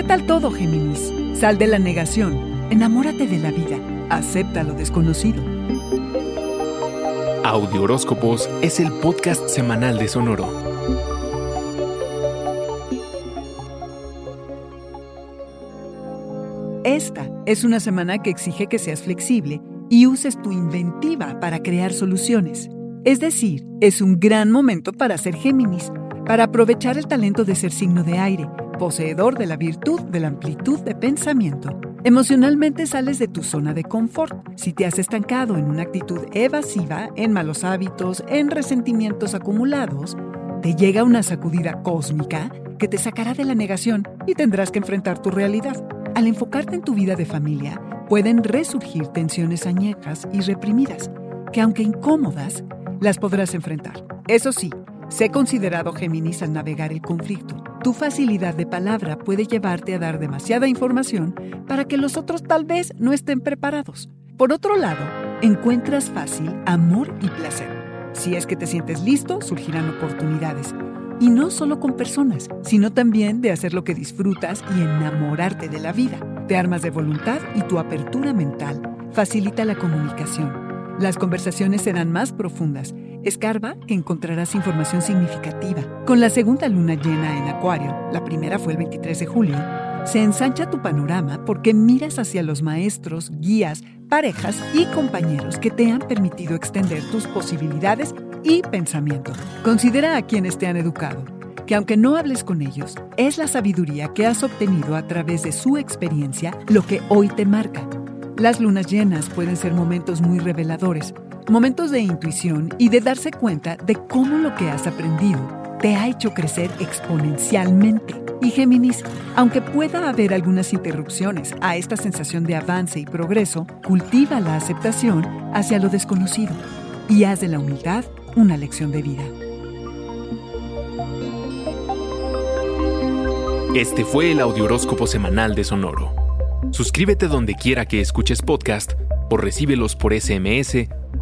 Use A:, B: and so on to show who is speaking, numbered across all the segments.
A: ¿Qué tal todo, Géminis? Sal de la negación, enamórate de la vida, acepta lo desconocido.
B: Audio Horóscopos es el podcast semanal de Sonoro.
A: Esta es una semana que exige que seas flexible y uses tu inventiva para crear soluciones. Es decir, es un gran momento para ser Géminis, para aprovechar el talento de ser signo de aire, poseedor de la virtud de la amplitud de pensamiento. Emocionalmente sales de tu zona de confort. Si te has estancado en una actitud evasiva, en malos hábitos, en resentimientos acumulados, te llega una sacudida cósmica que te sacará de la negación y tendrás que enfrentar tu realidad. Al enfocarte en tu vida de familia, pueden resurgir tensiones añejas y reprimidas, que aunque incómodas, las podrás enfrentar. Eso sí, sé considerado Géminis al navegar el conflicto. Tu facilidad de palabra puede llevarte a dar demasiada información para que los otros tal vez no estén preparados. Por otro lado, encuentras fácil amor y placer. Si es que te sientes listo, surgirán oportunidades. Y no solo con personas, sino también de hacer lo que disfrutas y enamorarte de la vida. Te armas de voluntad y tu apertura mental facilita la comunicación. Las conversaciones serán más profundas. Escarba encontrarás información significativa. Con la segunda luna llena en Acuario, la primera fue el 23 de julio, se ensancha tu panorama porque miras hacia los maestros, guías, parejas y compañeros que te han permitido extender tus posibilidades y pensamiento. Considera a quienes te han educado, que aunque no hables con ellos, es la sabiduría que has obtenido a través de su experiencia lo que hoy te marca. Las lunas llenas pueden ser momentos muy reveladores, momentos de intuición y de darse cuenta de cómo lo que has aprendido te ha hecho crecer exponencialmente. Y Géminis, aunque pueda haber algunas interrupciones a esta sensación de avance y progreso, cultiva la aceptación hacia lo desconocido y haz de la humildad una lección de vida.
B: Este fue el Audioróscopo Semanal de Sonoro. Suscríbete donde quiera que escuches podcast o recíbelos por SMS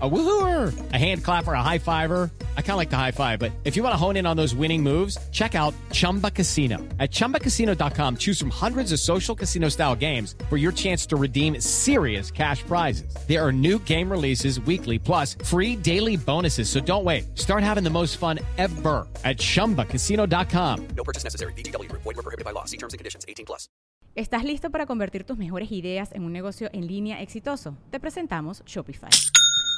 C: A woohooer, a hand clapper, a high fiver. I kind of like the high five, but if you want to hone in on those winning moves, check out Chumba Casino. At ChumbaCasino.com, choose from hundreds of social casino style games for your chance to redeem serious cash prizes. There are new game releases weekly, plus free daily bonuses. So don't wait. Start having the most fun ever at ChumbaCasino.com.
D: No purchase necessary. VGW. Void were prohibited by law. See terms and conditions. 18 plus.
E: ¿Estás listo para convertir tus mejores ideas en un negocio en línea exitoso? Te presentamos Shopify.